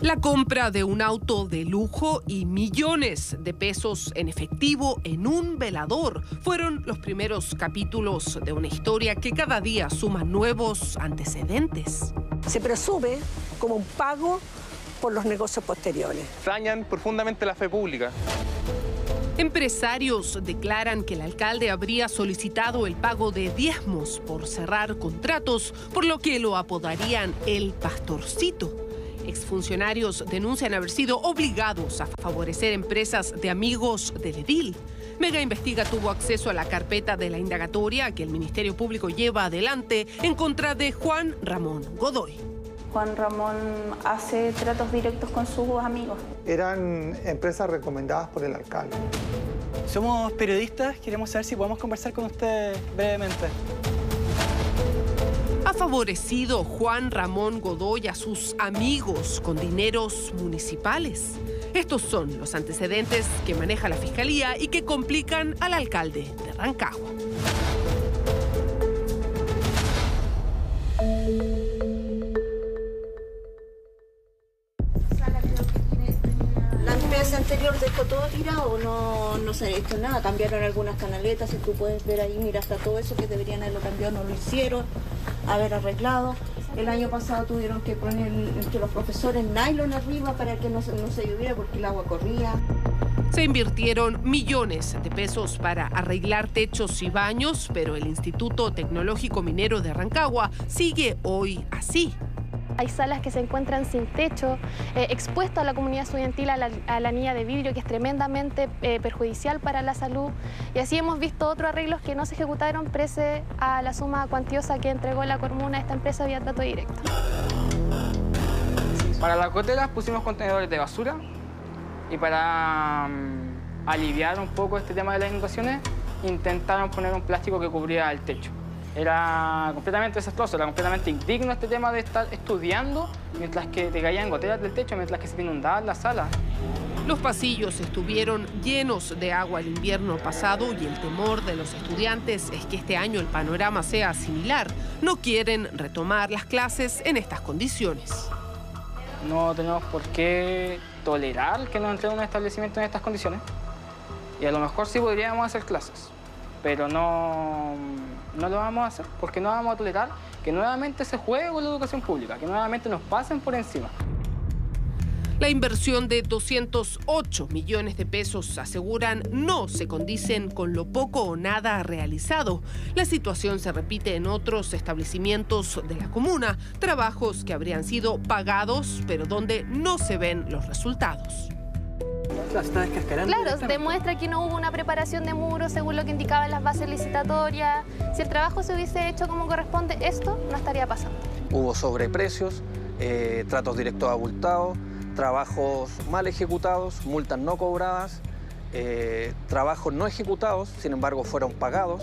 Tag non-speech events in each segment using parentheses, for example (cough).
La compra de un auto de lujo y millones de pesos en efectivo en un velador fueron los primeros capítulos de una historia que cada día suma nuevos antecedentes. Se presume como un pago por los negocios posteriores. Dañan profundamente la fe pública. Empresarios declaran que el alcalde habría solicitado el pago de diezmos por cerrar contratos, por lo que lo apodarían el pastorcito. Exfuncionarios denuncian haber sido obligados a favorecer empresas de amigos del edil. Mega Investiga tuvo acceso a la carpeta de la indagatoria que el Ministerio Público lleva adelante en contra de Juan Ramón Godoy. Juan Ramón hace tratos directos con sus amigos. Eran empresas recomendadas por el alcalde. Somos periodistas, queremos saber si podemos conversar con usted brevemente. Favorecido Juan Ramón Godoy a sus amigos con dineros municipales. Estos son los antecedentes que maneja la Fiscalía y que complican al alcalde de Rancagua. Tirado, no, no se ha hecho nada. Cambiaron algunas canaletas, si tú puedes ver ahí, mira, hasta todo eso que deberían haberlo cambiado, no lo hicieron, haber arreglado. El año pasado tuvieron que poner entre los profesores nylon arriba para que no no se lloviera porque el agua corría. Se invirtieron millones de pesos para arreglar techos y baños, pero el Instituto Tecnológico Minero de Rancagua sigue hoy así. Hay salas que se encuentran sin techo, eh, expuestas a la comunidad estudiantil a la, a la anilla de vidrio, que es tremendamente eh, perjudicial para la salud. Y así hemos visto otros arreglos que no se ejecutaron prese a la suma cuantiosa que entregó la Comuna a esta empresa vía trato directo. Para las goteras pusimos contenedores de basura y para mm, aliviar un poco este tema de las inundaciones intentaron poner un plástico que cubría el techo. Era completamente desastroso, era completamente indigno este tema de estar estudiando mientras que te caían goteras del techo, mientras que se te inundaban las salas. Los pasillos estuvieron llenos de agua el invierno pasado y el temor de los estudiantes es que este año el panorama sea similar. No quieren retomar las clases en estas condiciones. No tenemos por qué tolerar que nos entreguen un establecimiento en estas condiciones. Y a lo mejor sí podríamos hacer clases, pero no, no lo vamos a hacer porque no vamos a tolerar que nuevamente se juegue con la educación pública, que nuevamente nos pasen por encima. La inversión de 208 millones de pesos, aseguran, no se condicen con lo poco o nada realizado. La situación se repite en otros establecimientos de la comuna, trabajos que habrían sido pagados, pero donde no se ven los resultados. Claro, demuestra que no hubo una preparación de muros según lo que indicaban las bases licitatorias. Si el trabajo se hubiese hecho como corresponde, esto no estaría pasando. Hubo sobreprecios, eh, tratos directos abultados, trabajos mal ejecutados, multas no cobradas, eh, trabajos no ejecutados, sin embargo fueron pagados.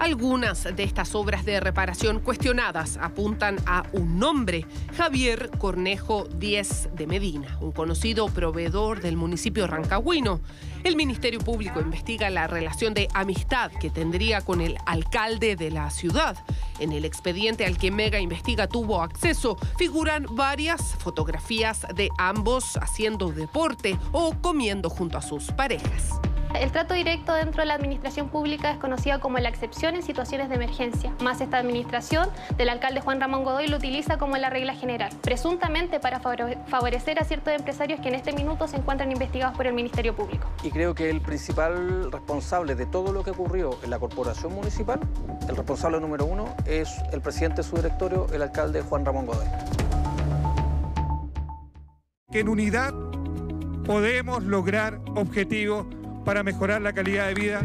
Algunas de estas obras de reparación cuestionadas apuntan a un nombre, Javier Cornejo Díez de Medina, un conocido proveedor del municipio rancagüino. El Ministerio Público investiga la relación de amistad que tendría con el alcalde de la ciudad. En el expediente al que Mega Investiga tuvo acceso figuran varias fotografías de ambos haciendo deporte o comiendo junto a sus parejas. El trato directo dentro de la administración pública es conocida como la excepción en situaciones de emergencia, más esta administración del alcalde Juan Ramón Godoy lo utiliza como la regla general, presuntamente para favorecer a ciertos empresarios que en este minuto se encuentran investigados por el Ministerio Público. Y creo que el principal responsable de todo lo que ocurrió en la corporación municipal, el responsable número uno, es el presidente de su directorio, el alcalde Juan Ramón Godoy. Que en unidad podemos lograr objetivos para mejorar la calidad de vida.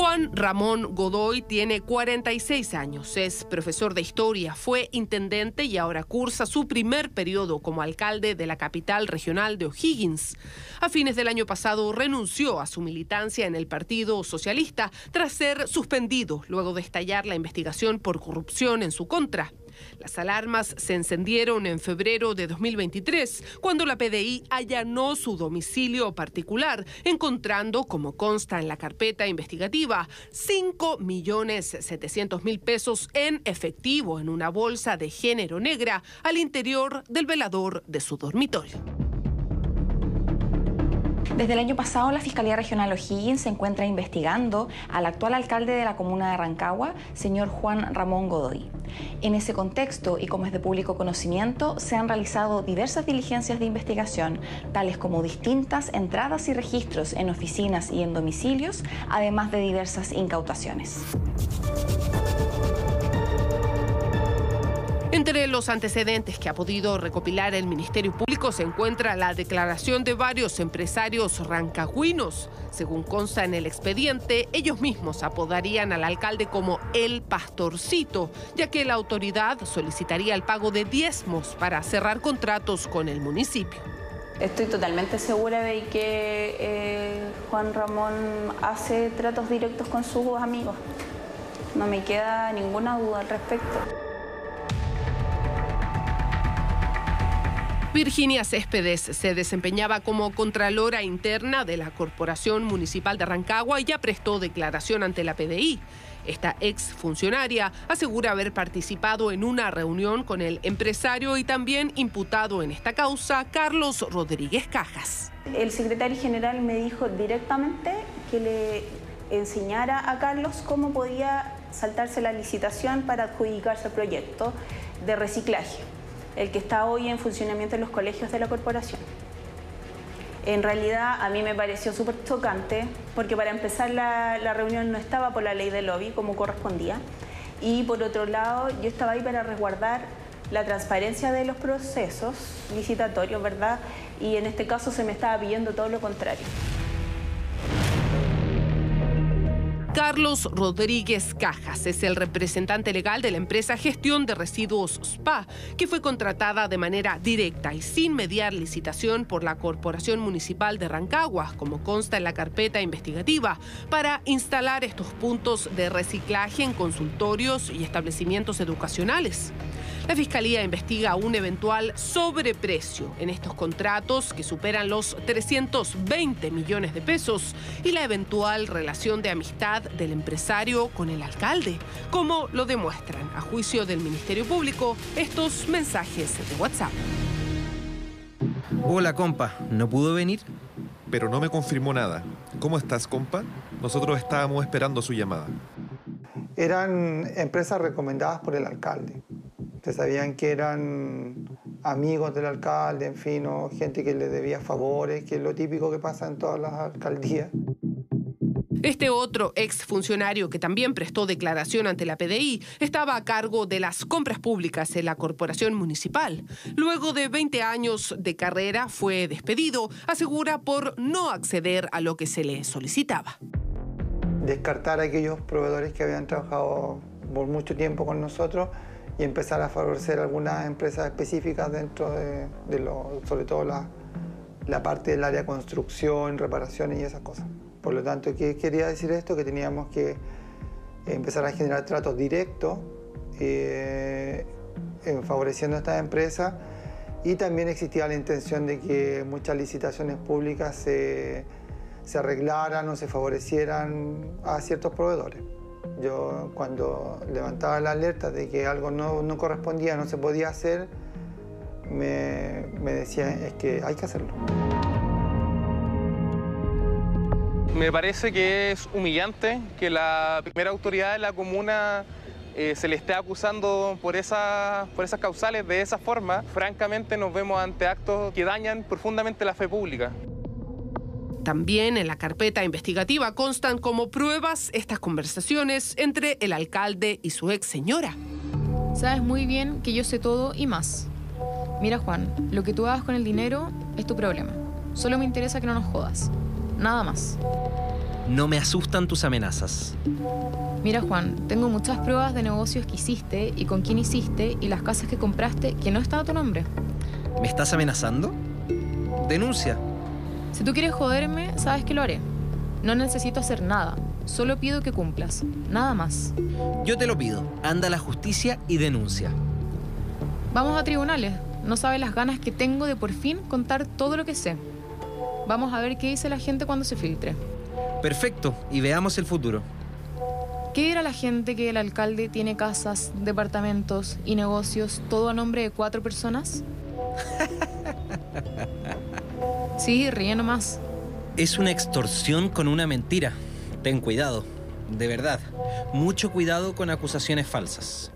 Juan Ramón Godoy tiene 46 años, es profesor de historia, fue intendente y ahora cursa su primer periodo como alcalde de la capital regional de O'Higgins. A fines del año pasado renunció a su militancia en el Partido Socialista tras ser suspendido luego de estallar la investigación por corrupción en su contra. Las alarmas se encendieron en febrero de 2023, cuando la PDI allanó su domicilio particular, encontrando, como consta en la carpeta investigativa, 5 millones 700 mil pesos en efectivo en una bolsa de género negra al interior del velador de su dormitorio. Desde el año pasado, la Fiscalía Regional O'Higgins se encuentra investigando al actual alcalde de la comuna de Rancagua, señor Juan Ramón Godoy. En ese contexto, y como es de público conocimiento, se han realizado diversas diligencias de investigación, tales como distintas entradas y registros en oficinas y en domicilios, además de diversas incautaciones. Entre los antecedentes que ha podido recopilar el Ministerio Público se encuentra la declaración de varios empresarios rancagüinos. Según consta en el expediente, ellos mismos apodarían al alcalde como el pastorcito, ya que la autoridad solicitaría el pago de diezmos para cerrar contratos con el municipio. Estoy totalmente segura de que eh, Juan Ramón hace tratos directos con sus amigos. No me queda ninguna duda al respecto. Virginia Céspedes se desempeñaba como Contralora Interna de la Corporación Municipal de Rancagua y ya prestó declaración ante la PDI. Esta ex funcionaria asegura haber participado en una reunión con el empresario y también imputado en esta causa, Carlos Rodríguez Cajas. El secretario general me dijo directamente que le enseñara a Carlos cómo podía saltarse la licitación para adjudicarse el proyecto de reciclaje el que está hoy en funcionamiento en los colegios de la corporación. En realidad a mí me pareció súper chocante porque para empezar la, reunión no estaba por la ley del lobby como correspondía y por otro lado yo estaba ahí para resguardar la transparencia de los procesos licitatorios, ¿verdad? Y en este caso se me estaba pidiendo todo lo contrario. Carlos Rodríguez Cajas es el representante legal de la empresa Gestión de Residuos SPA, que fue contratada de manera directa y sin mediar licitación por la Corporación Municipal de Rancagua, como consta en la carpeta investigativa, para instalar estos puntos de reciclaje en consultorios y establecimientos educacionales. La Fiscalía investiga un eventual sobreprecio en estos contratos que superan los 320 millones de pesos y la eventual relación de amistad del empresario con el alcalde, como lo demuestran, a juicio del Ministerio Público, estos mensajes de WhatsApp. Hola, compa, ¿no pudo venir? Pero no me confirmó nada. ¿Cómo estás, compa? Nosotros estábamos esperando su llamada. Eran empresas recomendadas por el alcalde que sabían que eran amigos del alcalde, en fin, o gente que le debía favores, que es lo típico que pasa en todas las alcaldías. Este otro ex funcionario que también prestó declaración ante la PDI estaba a cargo de las compras públicas en la corporación municipal. Luego de 20 años de carrera fue despedido, asegura por no acceder a lo que se le solicitaba. Descartar a aquellos proveedores que habían trabajado por mucho tiempo con nosotros y empezar a favorecer algunas empresas específicas dentro de, lo, sobre todo la, parte del área construcción, reparaciones y esas cosas. Por lo tanto, ¿qué quería decir esto? Que teníamos que empezar a generar tratos directos eh, favoreciendo a estas empresas y también existía la intención de que muchas licitaciones públicas se, se arreglaran o se favorecieran a ciertos proveedores. Yo cuando levantaba la alerta de que algo no, no correspondía, no se podía hacer, me, me decía, es que hay que hacerlo. Me parece que es humillante que la primera autoridad de la comuna eh, se le esté acusando por, por esas causales de esa forma. Francamente nos vemos ante actos que dañan profundamente la fe pública. También en la carpeta investigativa constan como pruebas estas conversaciones entre el alcalde y su ex señora. Sabes muy bien que yo sé todo y más. Mira Juan, lo que tú hagas con el dinero es tu problema. Solo me interesa que no nos jodas. Nada más. No me asustan tus amenazas. Mira Juan, tengo muchas pruebas de negocios que hiciste y con quién hiciste y las casas que compraste que no están a tu nombre. ¿Me estás amenazando? Denuncia. Si tú quieres joderme, sabes que lo haré. No necesito hacer nada, solo pido que cumplas, nada más. Yo te lo pido, anda a la justicia y denuncia. Vamos a tribunales. No sabe las ganas que tengo de por fin contar todo lo que sé. Vamos a ver qué dice la gente cuando se filtre. Perfecto, y veamos el futuro. ¿Qué dirá la gente que el alcalde tiene casas, departamentos y negocios, todo a nombre de cuatro personas? (laughs) sí, ríe nomás. Es una extorsión con una mentira. Ten cuidado, de verdad. Mucho cuidado con acusaciones falsas.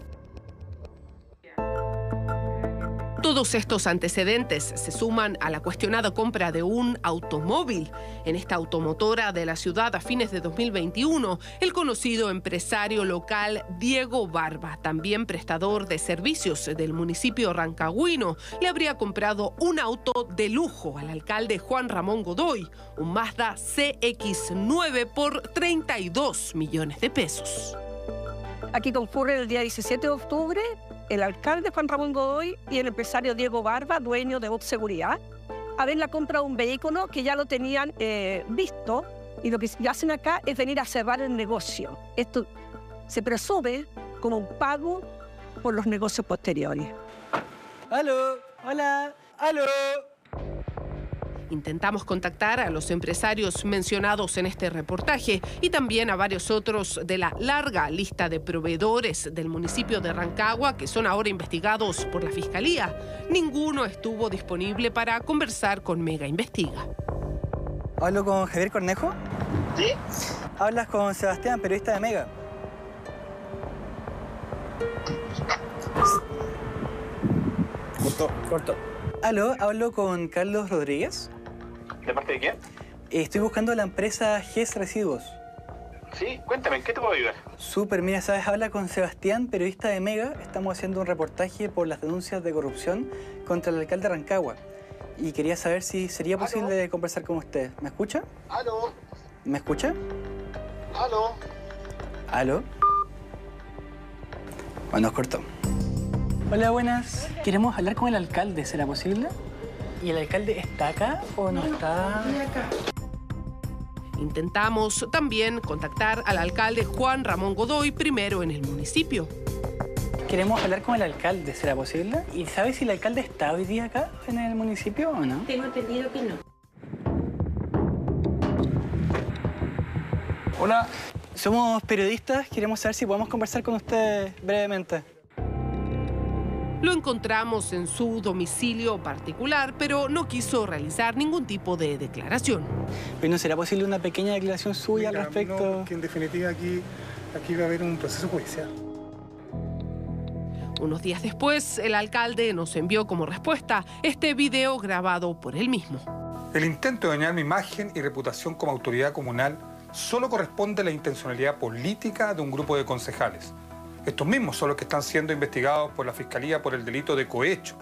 Todos estos antecedentes se suman a la cuestionada compra de un automóvil en esta automotora de la ciudad a fines de 2021. El conocido empresario local Diego Barba, también prestador de servicios del municipio rancagüino, le habría comprado un auto de lujo al alcalde Juan Ramón Godoy, un Mazda CX9 por 32 millones de pesos. Aquí concurre el día 17 de octubre el alcalde Juan Ramón Godoy y el empresario Diego Barba, dueño de Vox Seguridad, compra de un vehículo que ya lo tenían eh, visto y lo que hacen acá es venir a cerrar el negocio. Esto se presume como un pago por los negocios posteriores. ¡Aló! ¡Hola! ¡Aló! Intentamos contactar a los empresarios mencionados en este reportaje y también a varios otros de la larga lista de proveedores del municipio de Rancagua que son ahora investigados por la Fiscalía. Ninguno estuvo disponible para conversar con Mega Investiga. ¿Hablo con Javier Cornejo? Sí. Hablas con Sebastián, periodista de Mega. Corto. Corto. ¿Aló? ¿Hablo con Carlos Rodríguez? ¿De parte de quién? Estoy buscando la empresa GES Residuos. Sí, cuéntame, ¿en qué te puedo ayudar? Súper, mira, sabes, habla con Sebastián, periodista de Mega. Estamos haciendo un reportaje por las denuncias de corrupción contra el alcalde de Rancagua. Y quería saber si sería posible conversar con usted. ¿Me escucha? ¿Aló? ¿Me escucha? ¿Aló? ¿Aló? Bueno, cortó. Hola, buenas. Queremos hablar con el alcalde, ¿será posible? ¿Y el alcalde está acá o no, está? acá. Intentamos también contactar al alcalde Juan Ramón Godoy, primero en el municipio. Queremos hablar con el alcalde, ¿será posible? ¿Y sabes si el alcalde está hoy día acá en el municipio o no? Tengo entendido que no. Hola. Somos periodistas, queremos saber si podemos conversar con usted brevemente. Lo encontramos en su domicilio particular, pero no quiso realizar ningún tipo de declaración. ¿no será posible una pequeña declaración suya al respecto? No, que en definitiva aquí, aquí va a haber un proceso judicial. Unos días después, el alcalde nos envió como respuesta este video grabado por él mismo. El intento de dañar mi imagen y reputación como autoridad comunal solo corresponde a la intencionalidad política de un grupo de concejales. Estos mismos son los que están siendo investigados por la Fiscalía por el delito de cohecho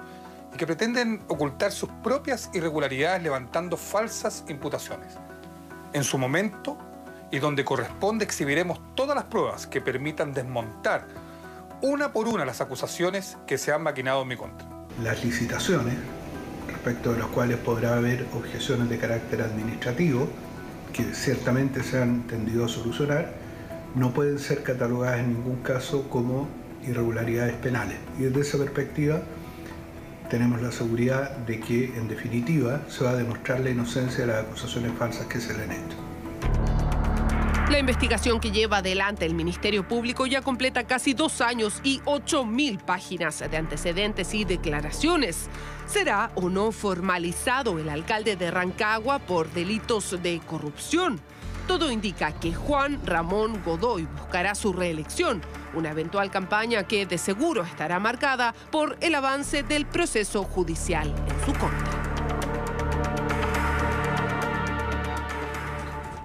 y que pretenden ocultar sus propias irregularidades levantando falsas imputaciones. En su momento y donde corresponde exhibiremos todas las pruebas que permitan desmontar una por una las acusaciones que se han maquinado en mi contra. Las licitaciones, respecto de las cuales podrá haber objeciones de carácter administrativo, que ciertamente se han tendido a solucionar, no pueden ser catalogadas en ningún caso como irregularidades penales. Y desde esa perspectiva tenemos la seguridad de que, en definitiva, se va a demostrar la inocencia de las acusaciones falsas que se le han hecho. La investigación que lleva adelante el Ministerio Público ya completa casi dos años y 8.000 páginas de antecedentes y declaraciones. ¿Será o no formalizado el alcalde de Rancagua por delitos de corrupción? Todo indica que Juan Ramón Godoy buscará su reelección, una eventual campaña que de seguro estará marcada por el avance del proceso judicial en su contra.